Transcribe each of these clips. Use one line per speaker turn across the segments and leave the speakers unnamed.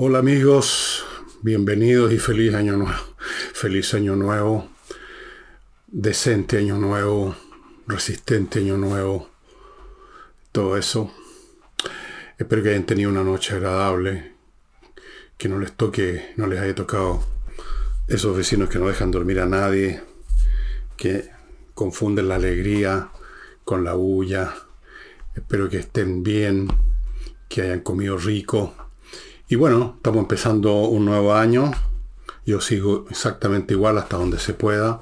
Hola amigos, bienvenidos y feliz año nuevo. Feliz año nuevo, decente año nuevo, resistente año nuevo, todo eso. Espero que hayan tenido una noche agradable, que no les toque, no les haya tocado esos vecinos que no dejan dormir a nadie, que confunden la alegría con la bulla. Espero que estén bien, que hayan comido rico y bueno, estamos empezando un nuevo año. Yo sigo exactamente igual hasta donde se pueda,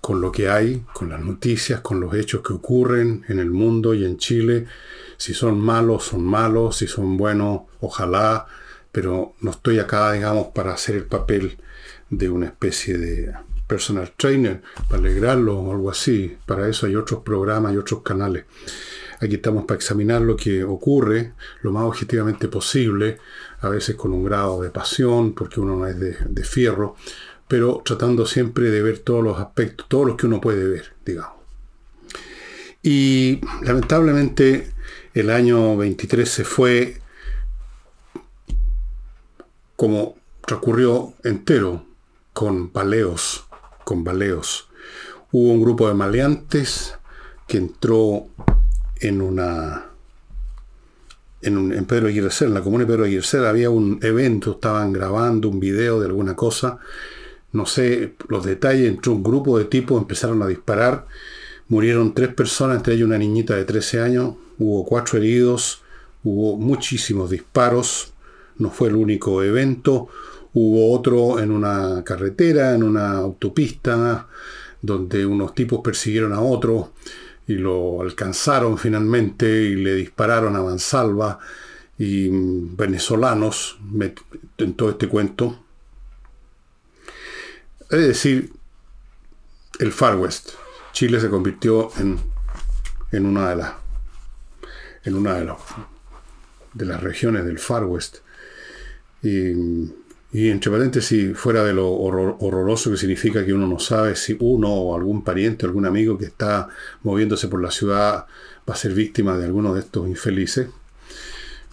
con lo que hay, con las noticias, con los hechos que ocurren en el mundo y en Chile. Si son malos, son malos, si son buenos, ojalá, pero no estoy acá, digamos, para hacer el papel de una especie de personal trainer, para alegrarlo o algo así. Para eso hay otros programas y otros canales. Aquí estamos para examinar lo que ocurre lo más objetivamente posible, a veces con un grado de pasión, porque uno no es de, fierro, pero tratando siempre de ver todos los aspectos, todos los que uno puede ver, digamos. Y lamentablemente el año 23 se fue como transcurrió entero, con baleos, con baleos. Hubo un grupo de maleantes que entró en una en, en Pedro Aguirre en la comuna de Pedro Aguirre había un evento, estaban grabando un video de alguna cosa, no sé los detalles, entró un grupo de tipos, empezaron a disparar, murieron tres personas, entre ellas una niñita de 13 años, hubo cuatro heridos, hubo muchísimos disparos, no fue el único evento, hubo otro en una carretera, en una autopista, donde unos tipos persiguieron a otros, y lo alcanzaron finalmente y le dispararon a mansalva y mm, venezolanos en todo este cuento. Es decir, el Far West. Chile se convirtió en, en una de las en una de, de las regiones del Far West. Y y entre paréntesis, fuera de lo horroroso que significa que uno no sabe si uno o algún pariente o algún amigo que está moviéndose por la ciudad va a ser víctima de alguno de estos infelices.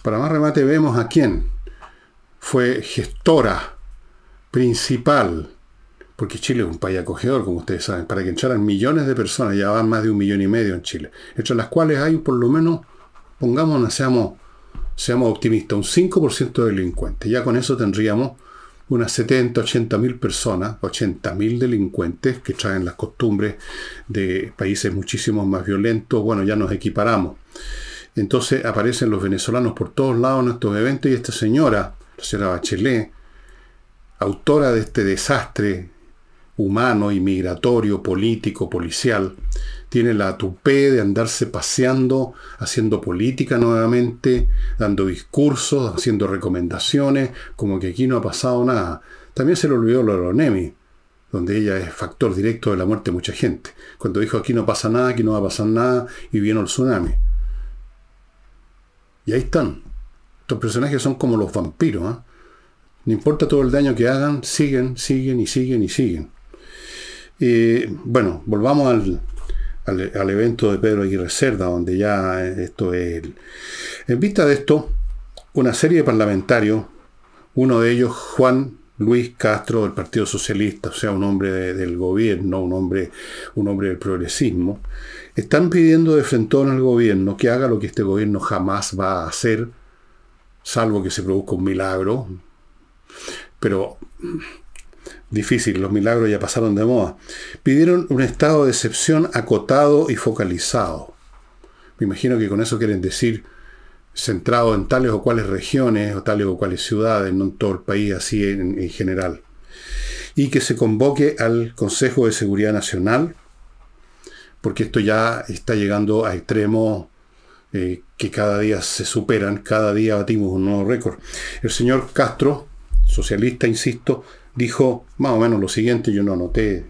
Para más remate vemos a quién fue gestora principal, porque Chile es un país acogedor, como ustedes saben, para que entraran millones de personas, ya van más de un millón y medio en Chile, entre las cuales hay por lo menos, pongámonos, seamos, seamos optimistas, un 5% de delincuentes. Ya con eso tendríamos unas 70, 80 mil personas, 80 mil delincuentes que traen las costumbres de países muchísimo más violentos, bueno, ya nos equiparamos. Entonces aparecen los venezolanos por todos lados en estos eventos y esta señora, la señora Bachelet, autora de este desastre humano, inmigratorio, político, policial, tiene la tupé de andarse paseando, haciendo política nuevamente, dando discursos, haciendo recomendaciones, como que aquí no ha pasado nada. También se le olvidó lo de Lonemi, donde ella es factor directo de la muerte de mucha gente. Cuando dijo aquí no pasa nada, aquí no va a pasar nada, y vino el tsunami. Y ahí están. Estos personajes son como los vampiros. ¿ah? No importa todo el daño que hagan, siguen, siguen y siguen y siguen. Bueno, volvamos al, al, evento de Pedro Aguirre Cerda, donde ya esto es... En vista de esto, una serie de parlamentarios, uno de ellos Juan Luis Castro del Partido Socialista, o sea, un hombre del gobierno, un hombre, un hombre del progresismo, están pidiendo de frente al gobierno que haga lo que este gobierno jamás va a hacer, salvo que se produzca un milagro. Pero difícil, los milagros ya pasaron de moda. Pidieron un estado de excepción acotado y focalizado. Me imagino que con eso quieren decir centrado en tales o cuales regiones o tales o cuales ciudades, no en todo el país, así en, general. Y que se convoque al Consejo de Seguridad Nacional, porque esto ya está llegando a extremos eh, que cada día se superan, cada día batimos un nuevo récord. El señor Castro, socialista, insisto, dijo más o menos lo siguiente, yo no anoté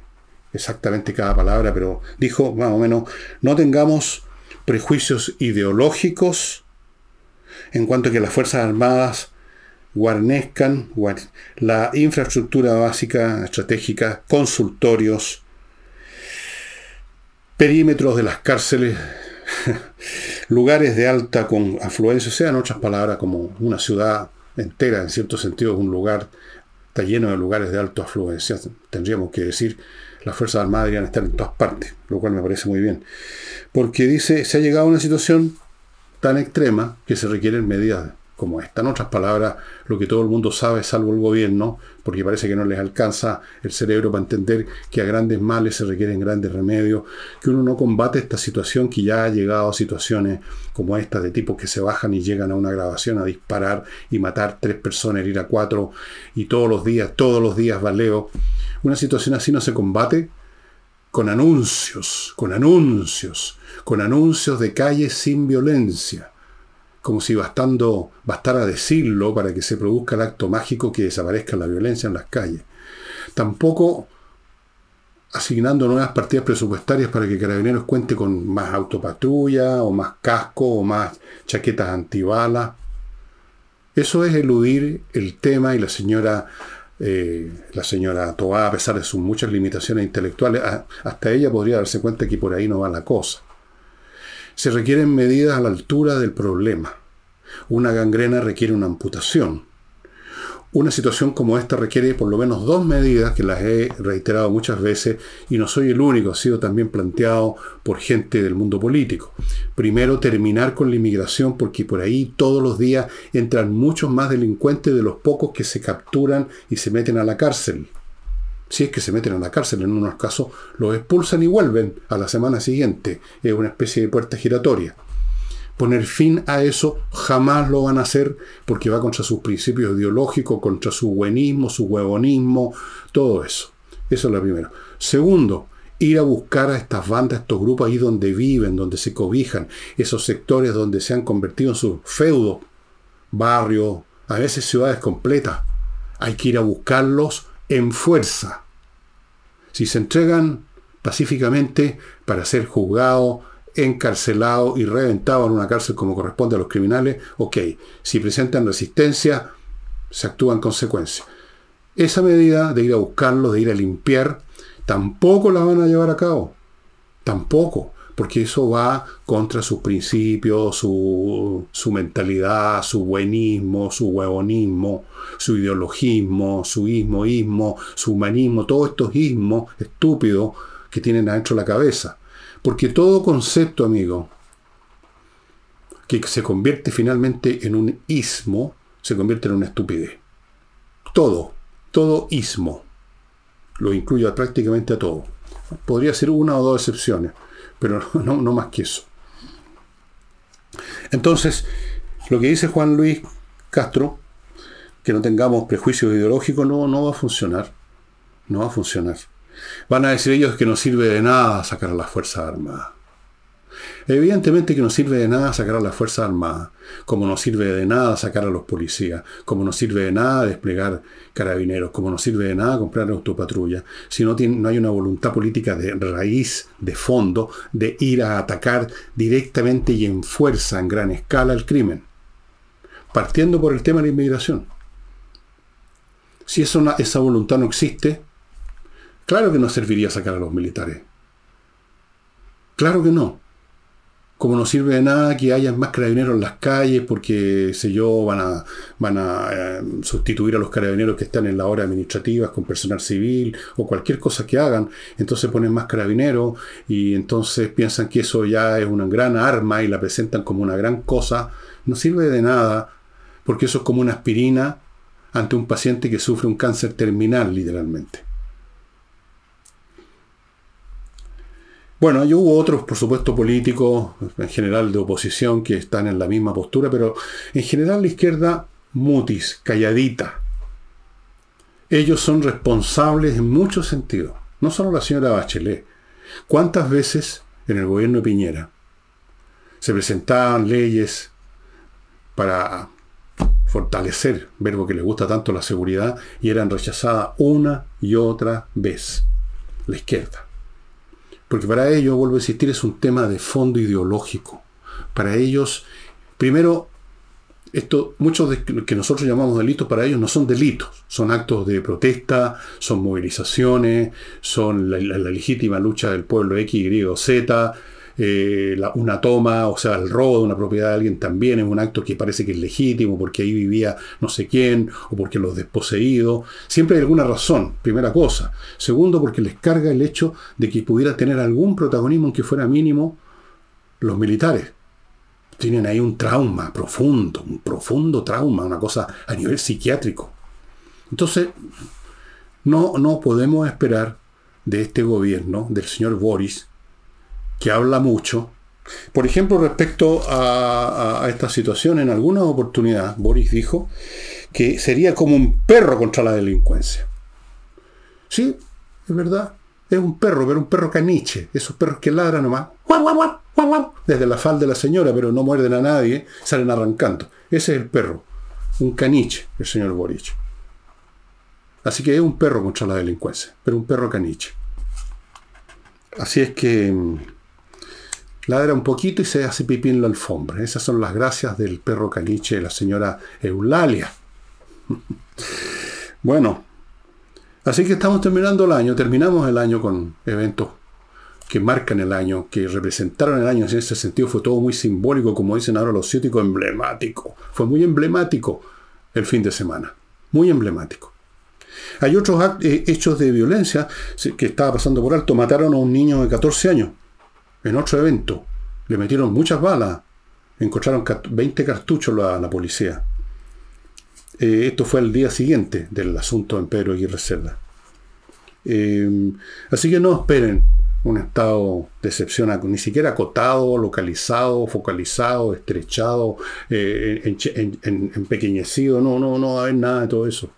exactamente cada palabra, pero dijo más o menos, no tengamos prejuicios ideológicos en cuanto a que las Fuerzas Armadas guarnezcan la infraestructura básica, estratégica, consultorios, perímetros de las cárceles, lugares de alta con afluencia, sean otras palabras como una ciudad entera, en cierto sentido, un lugar, está lleno de lugares de alta afluencia. Tendríamos que decir, las Fuerzas Armadas deberían estar en todas partes, lo cual me parece muy bien. Porque dice, se ha llegado a una situación tan extrema que se requieren medidas como esta. En otras palabras, lo que todo el mundo sabe, salvo el gobierno, porque parece que no les alcanza el cerebro para entender que a grandes males se requieren grandes remedios, que uno no combate esta situación que ya ha llegado a situaciones como esta de tipos que se bajan y llegan a una grabación a disparar y matar tres personas, herir a cuatro, y todos los días, todos los días valeo. Una situación así no se combate con anuncios, con anuncios, con anuncios de calles sin violencia como si bastando, bastara decirlo para que se produzca el acto mágico que desaparezca la violencia en las calles. Tampoco asignando nuevas partidas presupuestarias para que Carabineros cuente con más autopatrulla o más casco o más chaquetas antibalas. Eso es eludir el tema y la señora, eh, la señora Toá, a pesar de sus muchas limitaciones intelectuales, hasta ella podría darse cuenta que por ahí no va la cosa se requieren medidas a la altura del problema. Una gangrena requiere una amputación. Una situación como esta requiere por lo menos dos medidas que las he reiterado muchas veces y no soy el único, ha sido también planteado por gente del mundo político. Primero, terminar con la inmigración porque por ahí todos los días entran muchos más delincuentes de los pocos que se capturan y se meten a la cárcel si es que se meten a la cárcel, en unos casos los expulsan y vuelven a la semana siguiente. Es una especie de puerta giratoria. Poner fin a eso jamás lo van a hacer porque va contra sus principios ideológicos, contra su buenismo, su huevonismo, todo eso. Eso es lo primero. Segundo, ir a buscar a estas bandas, estos grupos ahí donde viven, donde se cobijan, esos sectores donde se han convertido en sus feudos, barrios, a veces ciudades completas. Hay que ir a buscarlos en fuerza. Si se entregan pacíficamente para ser juzgados, encarcelados y reventados en una cárcel como corresponde a los criminales, ok. Si presentan resistencia, se actúa en consecuencia. Esa medida de ir a buscarlos, de ir a limpiar, tampoco la van a llevar a cabo. Tampoco porque eso va contra sus principios, su, mentalidad, su buenismo, su huevonismo, su ideologismo, su ismoísmo, su humanismo, todos estos ismos estúpidos que tienen adentro la cabeza. Porque todo concepto, amigo, que se convierte finalmente en un ismo, se convierte en una estupidez. Todo, todo ismo. Lo incluyo prácticamente a todo. Podría ser una o dos excepciones pero no, más que eso. Entonces, lo que dice Juan Luis Castro, que no tengamos prejuicios ideológicos, no, no va a funcionar. No va a funcionar. Van a decir ellos que no sirve de nada sacar a las Fuerzas Armadas. Evidentemente que no sirve de nada sacar a las Fuerzas Armadas, como no sirve de nada sacar a los policías, como no sirve de nada desplegar carabineros, como no sirve de nada comprar autopatrulla, si no, tiene, no hay una voluntad política de raíz, de fondo, de ir a atacar directamente y en fuerza, en gran escala, el crimen. Partiendo por el tema de la inmigración. Si esa voluntad no existe, claro que no serviría sacar a los militares. Claro que no como no sirve de nada que haya más carabineros en las calles porque, sé yo, van a, van a eh, sustituir a los carabineros que están en la hora administrativa con personal civil o cualquier cosa que hagan, entonces ponen más carabineros y entonces piensan que eso ya es una gran arma y la presentan como una gran cosa, no sirve de nada porque eso es como una aspirina ante un paciente que sufre un cáncer terminal literalmente. Bueno, y hubo otros, por supuesto, políticos, en general de oposición, que están en la misma postura, pero en general la izquierda mutis, calladita. Ellos son responsables en muchos sentidos, no solo la señora Bachelet. ¿Cuántas veces en el gobierno de Piñera se presentaban leyes para fortalecer, verbo que les gusta tanto la seguridad, y eran rechazadas una y otra vez? La izquierda. Porque para ellos, vuelvo a insistir, es un tema de fondo ideológico. Para ellos, primero, esto, muchos de lo que nosotros llamamos delitos para ellos no son delitos, son actos de protesta, son movilizaciones, son la, legítima lucha del pueblo X, Y o Z, eh, una toma, o sea, el robo de una propiedad de alguien también es un acto que parece que es legítimo porque ahí vivía no sé quién o porque los desposeídos. Siempre hay alguna razón, primera cosa. Segundo, porque les carga el hecho de que pudiera tener algún protagonismo, aunque fuera mínimo, los militares. Tienen ahí un trauma profundo, un profundo trauma, una cosa a nivel psiquiátrico. Entonces, no, no podemos esperar de este gobierno, del señor Boris, que habla mucho. Por ejemplo, respecto a, esta situación, en alguna oportunidad, Boris dijo que sería como un perro contra la delincuencia. Sí, es verdad, es un perro, pero un perro caniche, esos perros que ladran nomás, desde la falda de la señora, pero no muerden a nadie, salen arrancando. Ese es el perro, un caniche, el señor Boris. Así que es un perro contra la delincuencia, pero un perro caniche. Así es que mm, ladra un poquito y se hace pipí en la alfombra. Esas son las gracias del perro caniche de la señora Eulalia. bueno, así que estamos terminando el año. Terminamos el año con eventos que marcan el año, que representaron el año. En ese sentido fue todo muy simbólico, como dicen ahora los científicos, emblemático. Fue muy emblemático el fin de semana. Muy emblemático. Hay otros eh, hechos de violencia que estaba pasando por alto. Mataron a un niño de 14 años en otro evento. Le metieron muchas balas. Encontraron 20 cartuchos a la, policía. Eh, esto fue el día siguiente del asunto en Pedro Aguirre Cerda. Eh, así que no esperen un estado de excepción, ni siquiera acotado, localizado, focalizado, estrechado, empequeñecido. No, no, no hay nada de todo eso.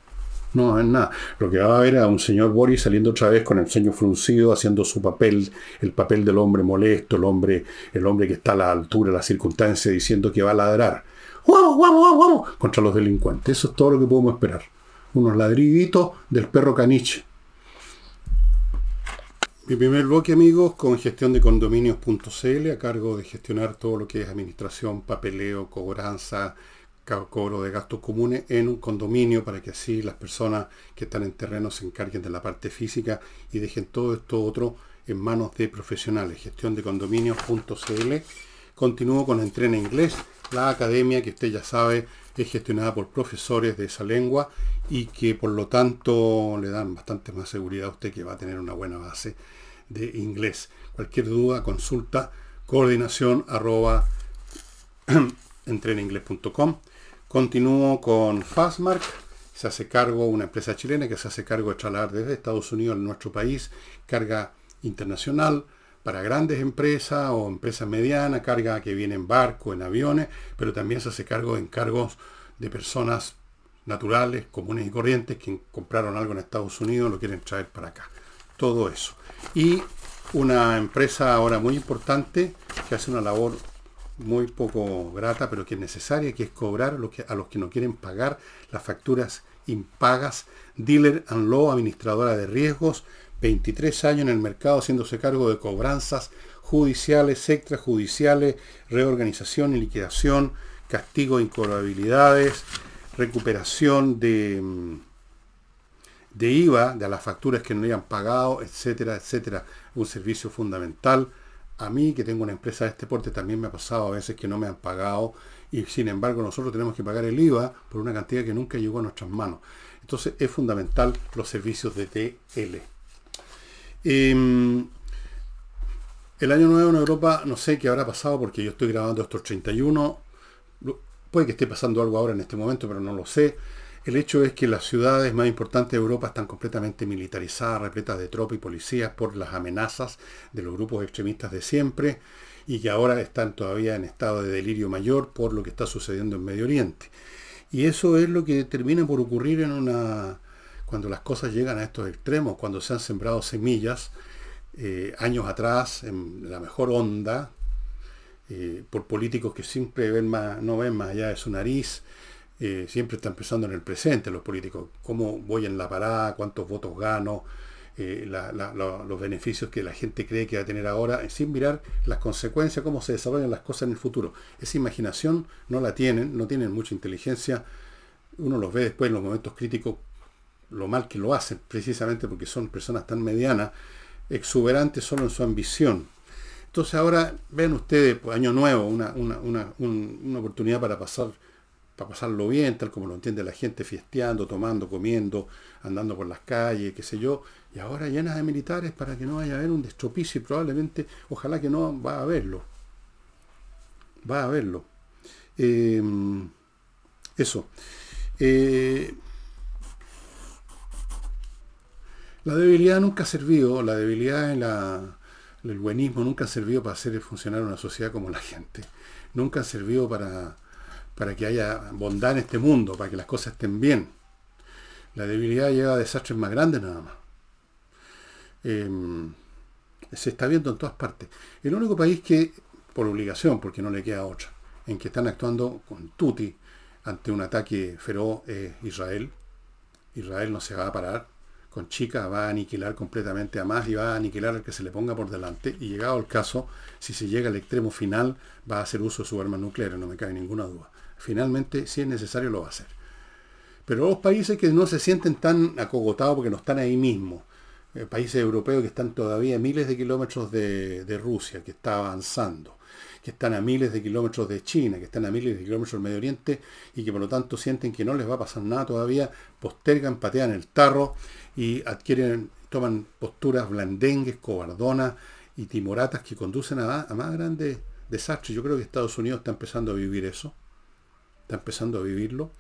No, es nada. Lo que va a ver a un señor Boris saliendo otra vez con el ceño fruncido, haciendo su papel, el papel del hombre molesto, el hombre, el hombre que está a la altura de la circunstancia, diciendo que va a ladrar. ¡Vamos, vamos, vamos! Contra los delincuentes. Eso es todo lo que podemos esperar. Unos ladriditos del perro caniche. Mi primer bloque, amigos, con gestión de condominios.cl, a cargo de gestionar todo lo que es administración, papeleo, cobranza, cobro de gastos comunes en un condominio para que así las personas que están en terreno se encarguen de la parte física y dejen todo esto otro en manos de profesionales. Gestión de condominios.cl. Continúo con Entrena Inglés, la academia que usted ya sabe es gestionada por profesores de esa lengua y que por lo tanto le dan bastante más seguridad a usted que va a tener una buena base de inglés. Cualquier duda, consulta coordinación arroba entreninglés.com Continúo con Fastmark. Se hace cargo, una empresa chilena que se hace cargo de trasladar desde Estados Unidos a nuestro país carga internacional para grandes empresas o empresas medianas, carga que viene en barco, en aviones, pero también se hace cargo de encargos de personas naturales, comunes y corrientes que compraron algo en Estados Unidos lo quieren traer para acá. Todo eso. Y una empresa ahora muy importante que hace una labor muy poco grata, pero que es necesaria, que es cobrar a los que, a los que no quieren pagar las facturas impagas. Dealer and Law, administradora de riesgos, 23 años en el mercado haciéndose cargo de cobranzas judiciales, extrajudiciales, reorganización y liquidación, castigo de incobrabilidades, recuperación de, mm, de IVA de las facturas que no hayan pagado, etcétera, etcétera. Un servicio fundamental a mí, que tengo una empresa de este porte, también me ha pasado a veces que no me han pagado y sin embargo nosotros tenemos que pagar el IVA por una cantidad que nunca llegó a nuestras manos. Entonces es fundamental los servicios de TL. Em, el año nuevo en Europa, no sé qué habrá pasado porque yo estoy grabando estos 31. Puede que esté pasando algo ahora en este momento, pero no lo sé. El hecho es que las ciudades más importantes de Europa están completamente militarizadas, repletas de tropas y policías por las amenazas de los grupos extremistas de siempre y que ahora están todavía en estado de delirio mayor por lo que está sucediendo en Medio Oriente. Y eso es lo que termina por ocurrir en cuando las cosas llegan a estos extremos, cuando se han sembrado semillas eh, años atrás en la mejor onda eh, por políticos que siempre ven más, no ven más allá de su nariz, eh, siempre están pensando en el presente los políticos, cómo voy en la parada, cuántos votos gano, eh, los beneficios que la gente cree que va a tener ahora, sin mirar las consecuencias, cómo se desarrollan las cosas en el futuro. Esa imaginación no la tienen, no tienen mucha inteligencia. Uno los ve después en los momentos críticos, lo mal que lo hacen, precisamente porque son personas tan medianas, exuberantes solo en su ambición. Entonces ahora ven ustedes, pues, año nuevo, una, una, oportunidad para pasar, para pasarlo bien, tal como lo entiende la gente, fiesteando, tomando, comiendo, andando por las calles, qué sé yo, y ahora llenas de militares para que no vaya a haber un destropicio y probablemente, ojalá que no va a haberlo. Va a haberlo. Em, eso. Eh, la debilidad nunca ha servido, la debilidad en la el buenismo nunca ha servido para hacer funcionar una sociedad como la gente. Nunca ha servido para, para que haya bondad en este mundo, para que las cosas estén bien. La debilidad lleva a desastres más grandes nada más. Em, se está viendo en todas partes. El único país que, por obligación, porque no le queda otra, en que están actuando con tuti ante un ataque feroz es Israel. Israel no se va a parar con Chica va a aniquilar completamente a más y va a aniquilar al que se le ponga por delante. Y llegado el caso, si se llega al extremo final, va a hacer uso de su arma nuclear, no me cabe ninguna duda. Finalmente, si es necesario, lo va a hacer. Pero los países que no se sienten tan acogotados porque no están ahí mismo, eh, países europeos que están todavía a miles de kilómetros de, de Rusia, que está avanzando, que están a miles de kilómetros de China, que están a miles de kilómetros del Medio Oriente y que por lo tanto sienten que no les va a pasar nada todavía, postergan, patean el tarro y adquieren, toman posturas blandengues, cobardonas y timoratas que conducen a, más grandes desastres. Yo creo que Estados Unidos está empezando a vivir eso, está empezando a vivirlo.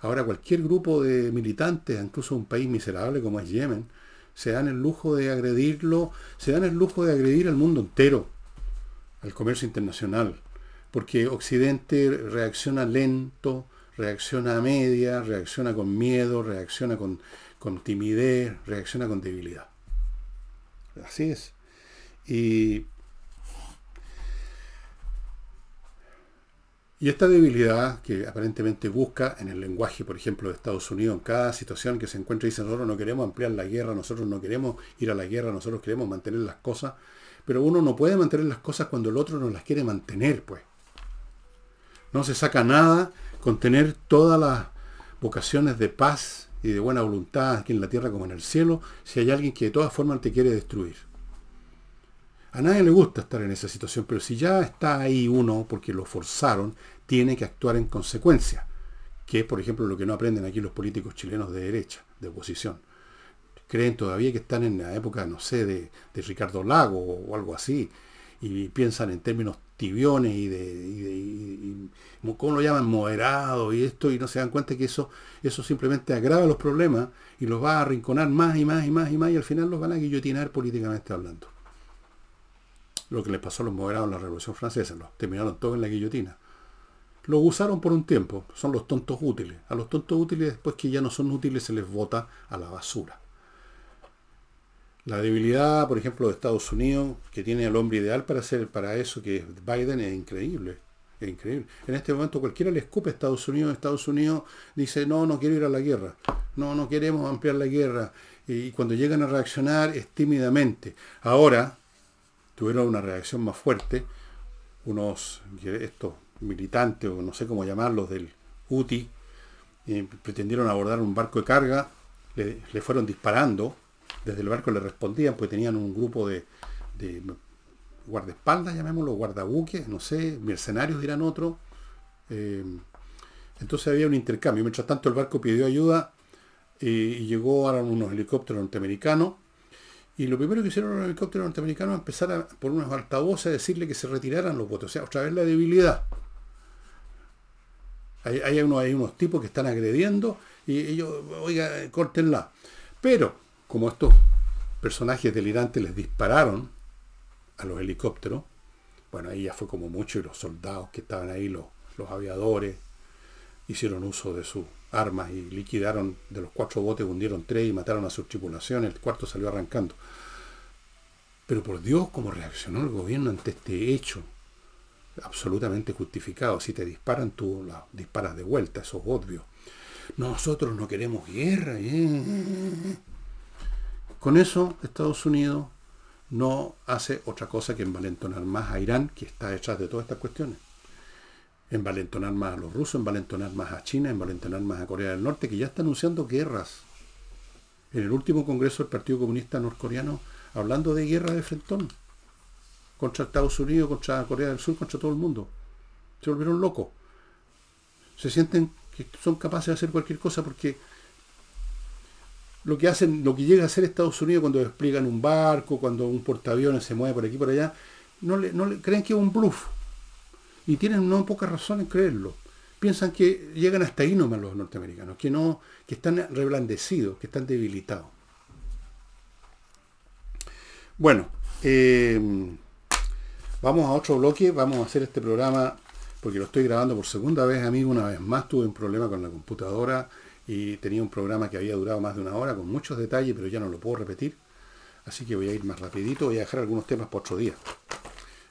Ahora cualquier grupo de militantes, incluso un país miserable como es Yemen, se dan el lujo de agredirlo, se dan el lujo de agredir al mundo entero al comercio internacional, porque Occidente reacciona lento, reacciona a media, reacciona con miedo, reacciona con, con timidez, reacciona con debilidad. Así es. Y, y esta debilidad que aparentemente busca en el lenguaje, por ejemplo, de Estados Unidos, en cada situación que se encuentra, dice, nosotros no queremos ampliar la guerra, nosotros no queremos ir a la guerra, nosotros queremos mantener las cosas, pero uno no puede mantener las cosas cuando el otro no las quiere mantener, pues. No se saca nada con tener todas las vocaciones de paz y de buena voluntad aquí en la tierra como en el cielo, si hay alguien que de todas formas te quiere destruir. A nadie le gusta estar en esa situación, pero si ya está ahí uno porque lo forzaron, tiene que actuar en consecuencia, que es por ejemplo lo que no aprenden aquí los políticos chilenos de derecha, de oposición creen todavía que están en la época, no sé, de, Ricardo Lago o, algo así, y piensan en términos tibiones y de, ¿cómo lo llaman? Moderado y esto, y no se dan cuenta que eso, eso simplemente agrava los problemas y los va a arrinconar más y más y más y más, y al final los van a guillotinar políticamente hablando. Lo que les pasó a los moderados en la Revolución Francesa, los terminaron todos en la guillotina. Los usaron por un tiempo, son los tontos útiles. A los tontos útiles, después que ya no son útiles, se les vota a la basura. La debilidad, por ejemplo, de Estados Unidos, que tiene al hombre ideal para hacer para eso, que es Biden, es increíble. Es increíble. En este momento cualquiera le escupe a Estados Unidos. Estados Unidos dice, no, no quiero ir a la guerra. No, no queremos ampliar la guerra. Y cuando llegan a reaccionar es tímidamente. Ahora tuvieron una reacción más fuerte. Unos, estos militantes, o no sé cómo llamarlos, del UTI, eh, pretendieron abordar un barco de carga, le fueron disparando desde el barco le respondían, pues tenían un grupo de, guardaespaldas, llamémoslo, guardabuques, no sé, mercenarios dirán otro. Eh, entonces había un intercambio. Mientras tanto el barco pidió ayuda eh, y llegó a unos helicópteros norteamericanos. Y lo primero que hicieron los helicópteros norteamericanos empezar por unos altavoces a decirle que se retiraran los votos. O sea, otra vez la debilidad. Hay, unos, hay unos tipos que están agrediendo y ellos, oiga, córtenla. Pero como estos personajes delirantes les dispararon a los helicópteros, bueno, ahí ya fue como mucho y los soldados que estaban ahí, los, los aviadores, hicieron uso de sus armas y liquidaron de los cuatro botes, hundieron tres y mataron a sus tripulaciones, el cuarto salió arrancando. Pero por Dios, cómo reaccionó el gobierno ante este hecho, absolutamente justificado. Si te disparan, tú la disparas de vuelta, eso es obvio. Nosotros no queremos guerra. ¿eh? Con eso, Estados Unidos no hace otra cosa que envalentonar más a Irán, que está detrás de todas estas cuestiones. Envalentonar más a los rusos, envalentonar más a China, envalentonar más a Corea del Norte, que ya está anunciando guerras. En el último congreso del Partido Comunista Norcoreano, hablando de guerra de frentón. contra Estados Unidos, contra Corea del Sur, contra todo el mundo. Se volvieron locos. Se sienten que son capaces de hacer cualquier cosa porque lo que hacen, lo que llega a hacer Estados Unidos cuando despliegan un barco, cuando un portaaviones se mueve por aquí por allá, no le, no le creen que es un bluff. Y tienen no pocas razón en creerlo. Piensan que llegan hasta ahí nomás los norteamericanos, que no, que están reblandecidos, que están debilitados. Bueno, eh, vamos a otro bloque, vamos a hacer este programa porque lo estoy grabando por segunda vez, amigo, una vez más tuve un problema con la computadora y tenía un programa que había durado más de una hora con muchos detalles, pero ya no lo puedo repetir. Así que voy a ir más rapidito, voy a dejar algunos temas para otro día.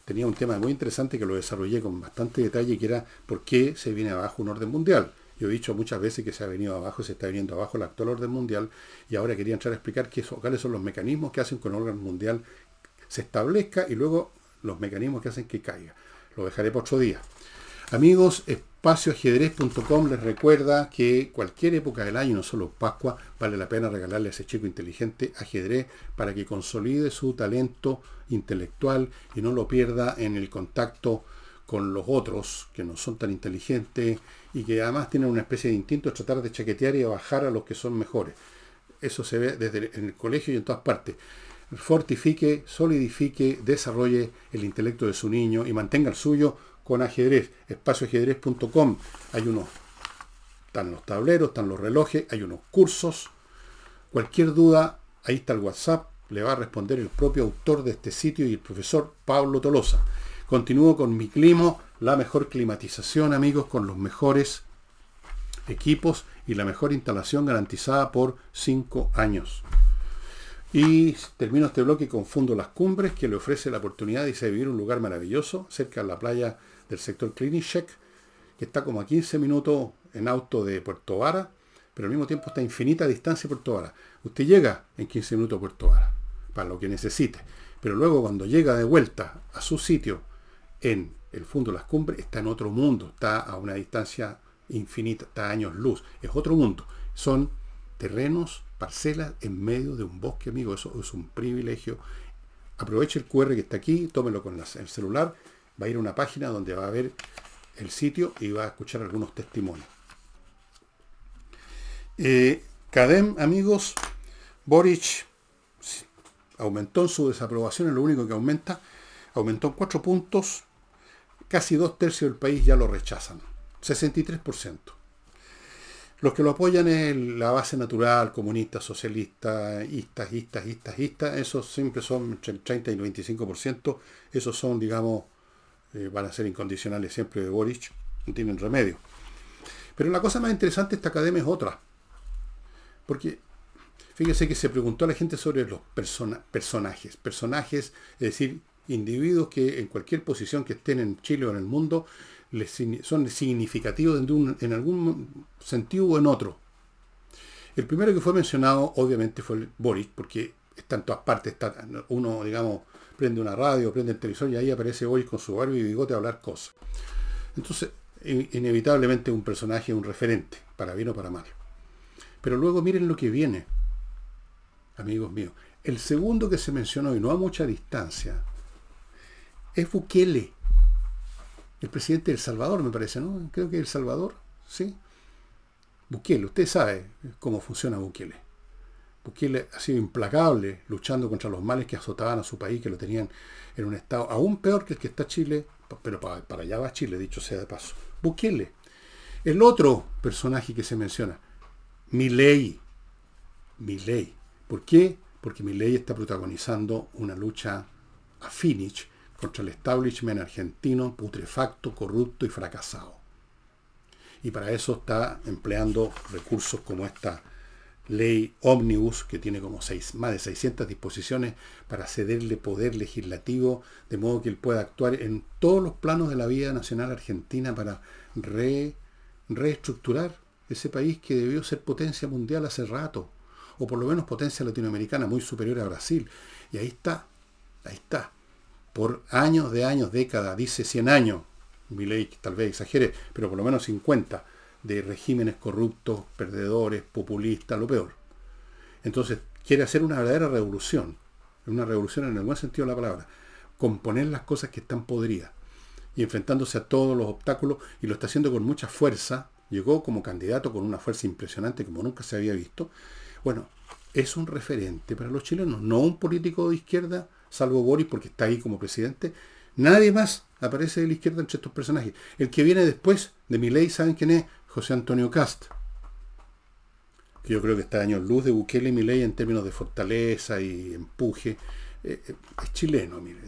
Tenía un tema muy interesante que lo desarrollé con bastante detalle, que era por qué se viene abajo un orden mundial. Yo he dicho muchas veces que se ha venido abajo, se está viniendo abajo el actual orden mundial, y ahora quería entrar a explicar qué, cuáles son los mecanismos que hacen que un orden mundial se establezca y luego los mecanismos que hacen que caiga. Lo dejaré para otro día. Amigos, espacioajedrez.com les recuerda que cualquier época del año, no solo Pascua, vale la pena regalarle a ese chico inteligente ajedrez para que consolide su talento intelectual y no lo pierda en el contacto con los otros que no son tan inteligentes y que además tienen una especie de instinto de tratar de chaquetear y bajar a los que son mejores. Eso se ve desde en el colegio y en todas partes. Fortifique, solidifique, desarrolle el intelecto de su niño y mantenga el suyo con ajedrez, espacioajedrez.com. Hay unos, están los tableros, están los relojes, hay unos cursos. Cualquier duda, ahí está el WhatsApp, le va a responder el propio autor de este sitio y el profesor Pablo Tolosa. Continúo con mi clima, la mejor climatización, amigos, con los mejores equipos y la mejor instalación garantizada por 5 años. Y termino este bloque con Fundo Las Cumbres, que le ofrece la oportunidad de vivir un lugar maravilloso cerca de la playa del sector Klinichek, que está como a 15 minutos en auto de Puerto Vara, pero al mismo tiempo está a infinita distancia de Puerto Vara. Usted llega en 15 minutos a Puerto Vara, para lo que necesite. Pero luego cuando llega de vuelta a su sitio en el fondo de las cumbres, está en otro mundo, está a una distancia infinita, está a años luz, es otro mundo. Son terrenos, parcelas en medio de un bosque, amigo, eso es un privilegio. Aproveche el QR que está aquí, tómelo con el celular va a ir a una página donde va a ver el sitio y va a escuchar algunos testimonios. Eh, Cadem, amigos, Boric aumentó en su desaprobación, es lo único que aumenta, aumentó en cuatro puntos, casi dos tercios del país ya lo rechazan, 63%. Los que lo apoyan es la base natural, comunista, socialista, istas, istas, istas, istas, esos siempre son entre el 30 y el 25%, esos son, digamos, eh, van a ser incondicionales siempre de Boric, no tienen remedio. Pero la cosa más interesante de esta academia es otra. Porque fíjese que se preguntó a la gente sobre los personajes. Personajes, es decir, individuos que en cualquier posición que estén en Chile o en el mundo son significativos en, algún sentido o en otro. El primero que fue mencionado, obviamente, fue Boric, porque está en todas partes. Está uno, digamos, prende una radio, prende el televisor y ahí aparece hoy con su barba y bigote a hablar cosas. Entonces, inevitablemente un personaje, un referente, para bien o para mal. Pero luego miren lo que viene, amigos míos. El segundo que se mencionó, y no a mucha distancia, es Bukele, el presidente de El Salvador, me parece, ¿no? Creo que El Salvador, ¿sí? Bukele, usted sabe cómo funciona Bukele. Bukele ha sido implacable luchando contra los males que azotaban a su país, que lo tenían en un estado aún peor que el que está Chile, pero para, allá va Chile, dicho sea de paso. Bukele. El otro personaje que se menciona, Milei. Milei. ¿Por qué? Porque Milei está protagonizando una lucha a finish contra el establishment argentino putrefacto, corrupto y fracasado. Y para eso está empleando recursos como esta ley ómnibus, que tiene como seis, más de 600 disposiciones para cederle poder legislativo, de modo que él pueda actuar en todos los planos de la vida nacional argentina para reestructurar ese país que debió ser potencia mundial hace rato, o por lo menos potencia latinoamericana muy superior a Brasil. Y ahí está, ahí está. Por años de años, décadas, dice 100 años, mi ley tal vez exagere, pero por lo menos 50 de regímenes corruptos, perdedores, populistas, lo peor. Entonces, quiere hacer una verdadera revolución, una revolución en el buen sentido de la palabra, componer las cosas que están podridas y enfrentándose a todos los obstáculos y lo está haciendo con mucha fuerza. Llegó como candidato con una fuerza impresionante como nunca se había visto. Bueno, es un referente para los chilenos, no un político de izquierda, salvo Boris porque está ahí como presidente. Nadie más aparece de la izquierda entre estos personajes. El que viene después de mi ley, ¿saben quién es? José Antonio Cast. Que yo creo que está años luz de Bukele y Milei en términos de fortaleza y empuje. Eh, eh, es chileno, mire.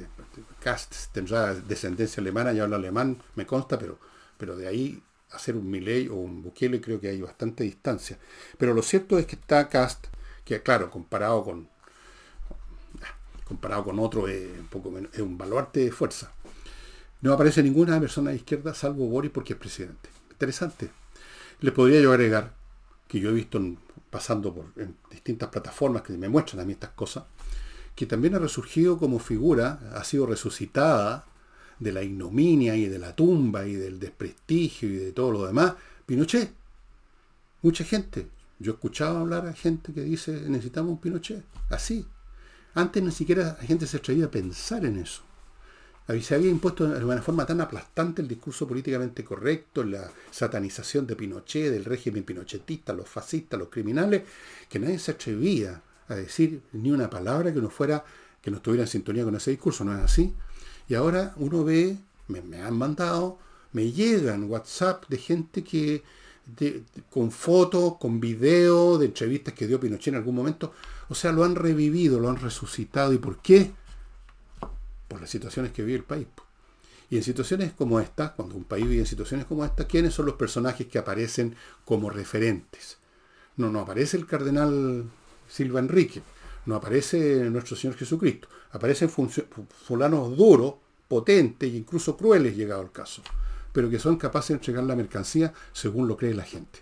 Cast tendrá descendencia alemana, ya habla alemán, me consta, pero, pero de ahí hacer un Milei o un Bukele creo que hay bastante distancia. Pero lo cierto es que está Cast, que claro, comparado con comparado con otro es un baluarte de fuerza. No aparece ninguna persona de izquierda salvo Boris porque es presidente. Interesante. Le podría yo agregar que yo he visto pasando por en distintas plataformas que me muestran a mí estas cosas, que también ha resurgido como figura, ha sido resucitada de la ignominia y de la tumba y del desprestigio y de todo lo demás, Pinochet. Mucha gente. Yo he escuchado hablar a gente que dice necesitamos un Pinochet. Así. Antes ni siquiera la gente se atrevía a pensar en eso. Se había impuesto de una forma tan aplastante el discurso políticamente correcto, la satanización de Pinochet, del régimen pinochetista, los fascistas, los criminales, que nadie se atrevía a decir ni una palabra que no fuera, que no estuviera en sintonía con ese discurso, ¿no es así? Y ahora uno ve, me, han mandado, me llegan WhatsApp de gente que, con fotos, con videos de entrevistas que dio Pinochet en algún momento, o sea, lo han revivido, lo han resucitado. ¿Y por qué? Por las situaciones que vive el país. Y en situaciones como esta, cuando un país vive en situaciones como esta, ¿quiénes son los personajes que aparecen como referentes? No, no aparece el cardenal Silva Enrique, no aparece nuestro Señor Jesucristo, aparecen fulanos duros, potentes e incluso crueles, llegado el caso, pero que son capaces de entregar la mercancía según lo cree la gente.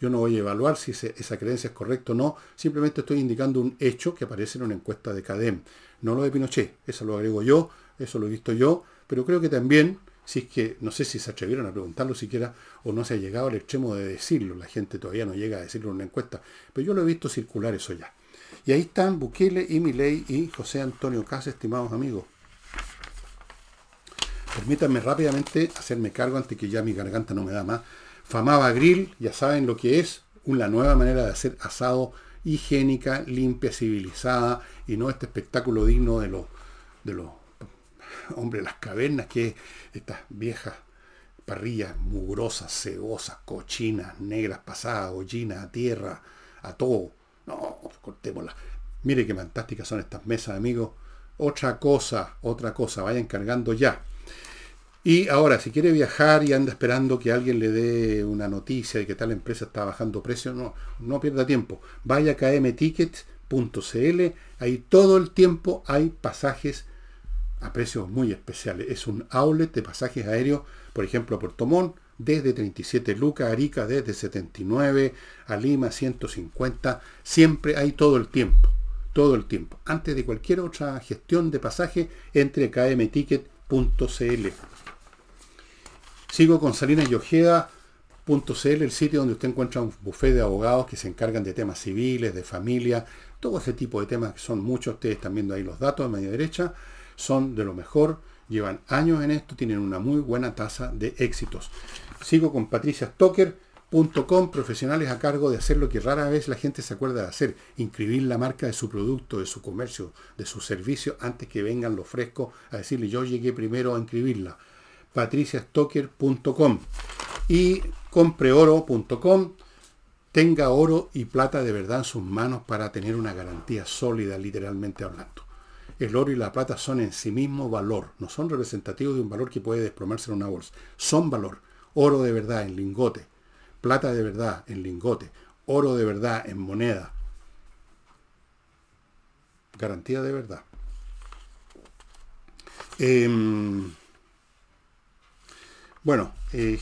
Yo no voy a evaluar si esa creencia es correcta o no, simplemente estoy indicando un hecho que aparece en una encuesta de CADEM, no lo de Pinochet, eso lo agrego yo, eso lo he visto yo, pero creo que también si es que no sé si se atrevieron a preguntarlo siquiera o no se ha llegado al extremo de decirlo, la gente todavía no llega a decirlo en una encuesta, pero yo lo he visto circular eso ya. Y ahí están Bukele y Milei y José Antonio Casa, estimados amigos. Permítanme rápidamente hacerme cargo antes que ya mi garganta no me da más. Famaba Grill, ya saben lo que es, una nueva manera de hacer asado higiénica, limpia, civilizada y no este espectáculo digno de los de los hombre, las cavernas, que estas viejas parrillas mugrosas, cebosas, cochinas, negras, pasadas, gollinas, a tierra, a todo. No, cortémoslas. Mire qué fantásticas son estas mesas, amigos. Otra cosa, otra cosa, vayan cargando ya. Y ahora, si quiere viajar y anda esperando que alguien le dé una noticia de que tal empresa está bajando precio, no, no pierda tiempo. Vaya a kmtickets.cl, ahí todo el tiempo hay pasajes a precios muy especiales. Es un outlet de pasajes aéreos, por ejemplo, a Puerto Montt, desde 37 lucas, Arica desde 79, a Lima 150, siempre hay todo el tiempo, todo el tiempo. Antes de cualquier otra gestión de pasaje, entre kmticket.cl. Sigo con Salinas y el sitio donde usted encuentra un buffet de abogados que se encargan de temas civiles, de familia, todo ese tipo de temas que son muchos, ustedes están viendo ahí los datos a media derecha son de lo mejor, llevan años en esto, tienen una muy buena tasa de éxitos. Sigo con patriciastocker.com, profesionales a cargo de hacer lo que rara vez la gente se acuerda de hacer, inscribir la marca de su producto, de su comercio, de su servicio, antes que vengan los frescos a decirle yo llegué primero a inscribirla. patriciastocker.com y compreoro.com tenga oro y plata de verdad en sus manos para tener una garantía sólida, literalmente hablando. El oro y la plata son en sí mismo valor, no son representativos de un valor que puede desplomarse en una bolsa. Son valor. Oro de verdad en lingote, plata de verdad en lingote, oro de verdad en moneda. Garantía de verdad. Em, bueno, eh,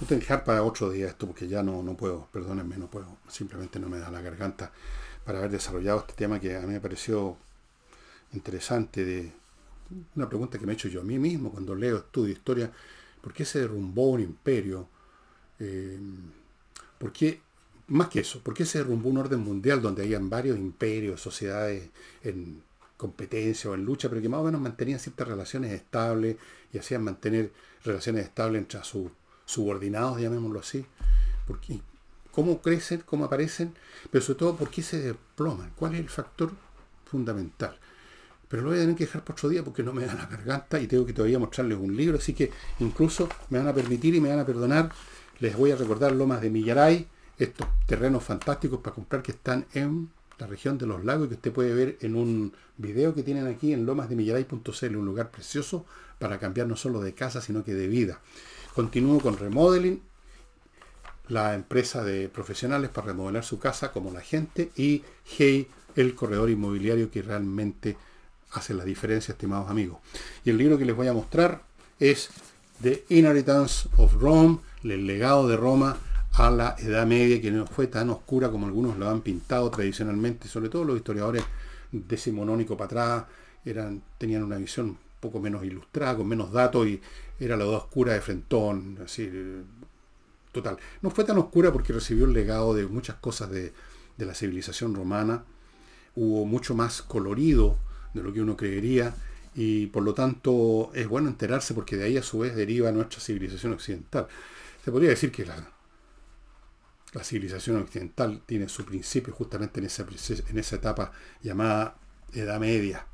Voy a dejar para otro día esto porque ya no, no puedo, perdónenme, no puedo, simplemente no me da la garganta para haber desarrollado este tema que a mí me pareció interesante de una pregunta que me he hecho yo a mí mismo cuando leo, estudio historia, ¿por qué se derrumbó un imperio? Eh, ¿por, qué, más que eso, ¿por qué se derrumbó un orden mundial donde habían varios imperios, sociedades en competencia o en lucha, pero que más o menos mantenían ciertas relaciones estables y hacían mantener relaciones estables entre sus subordinados, llamémoslo así? Porque, ¿Cómo crecen? ¿Cómo aparecen? Pero sobre todo, ¿por qué se desploman? ¿Cuál es el factor fundamental? Pero lo voy a tener que dejar por otro día porque no me da la garganta y tengo que todavía mostrarles un libro, así que incluso me van a permitir y me van a perdonar. Les voy a recordar Lomas de Millaray, estos terrenos fantásticos para comprar que están en la región de los lagos que usted puede ver en un video que tienen aquí en lomasdemillaray.cl, un lugar precioso para cambiar no solo de casa, sino que de vida. Continúo con remodeling, la empresa de profesionales para remodelar su casa como la gente y Hey, el corredor inmobiliario que realmente hace la diferencia, estimados amigos. Y el libro que les voy a mostrar es The Inheritance of Rome, el legado de Roma a la Edad Media, que no fue tan oscura como algunos lo han pintado tradicionalmente, sobre todo los historiadores decimonónicos para atrás, eran, tenían una visión un poco menos ilustrada, con menos datos, y era la Edad Oscura de Frentón, así, total. No fue tan oscura porque recibió el legado de muchas cosas de, de la civilización romana, hubo mucho más colorido de lo que uno creería, y por lo tanto es bueno enterarse porque de ahí a su vez deriva nuestra civilización occidental. Se podría decir que la, la civilización occidental tiene su principio justamente en esa, en esa etapa llamada Edad Media.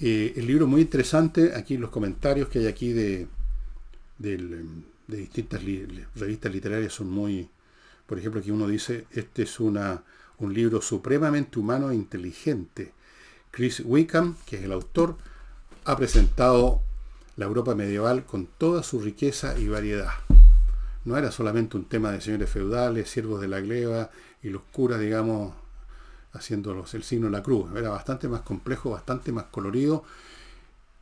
Eh, el libro muy interesante, aquí los comentarios que hay aquí de, de, distintas revistas literarias son muy, por ejemplo, aquí uno dice, este es una, un libro supremamente humano e inteligente. Chris Wickham, que es el autor, ha presentado la Europa medieval con toda su riqueza y variedad no era solamente un tema de señores feudales, siervos de la gleba y los curas, digamos, haciéndolos el signo de la cruz. Era bastante más complejo, bastante más colorido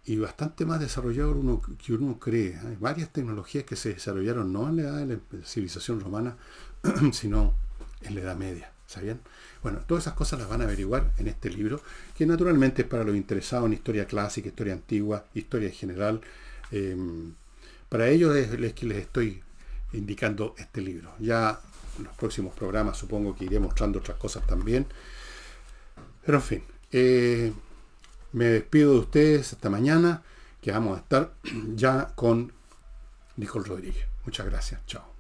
y bastante más desarrollado uno, que uno cree. Hay varias tecnologías que se desarrollaron no en la edad de la civilización romana, sino en la Edad Media. ¿Sabían? Bueno, todas esas cosas las van a averiguar en este libro, que naturalmente es para los interesados en historia clásica, historia antigua, historia en general. Eh, para ellos es, es que les estoy indicando este libro. Ya en los próximos programas supongo que iré mostrando otras cosas también. Pero en fin, eh, me despido de ustedes hasta mañana, que vamos a estar ya con Nicole Rodríguez. Muchas gracias. Chao.